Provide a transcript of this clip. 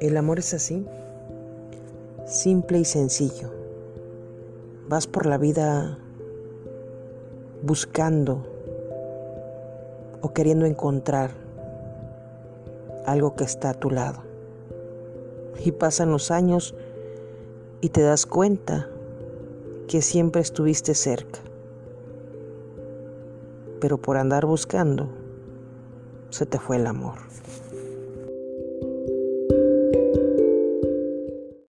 El amor es así, simple y sencillo. Vas por la vida buscando o queriendo encontrar algo que está a tu lado. Y pasan los años y te das cuenta que siempre estuviste cerca. Pero por andar buscando, se te fue el amor.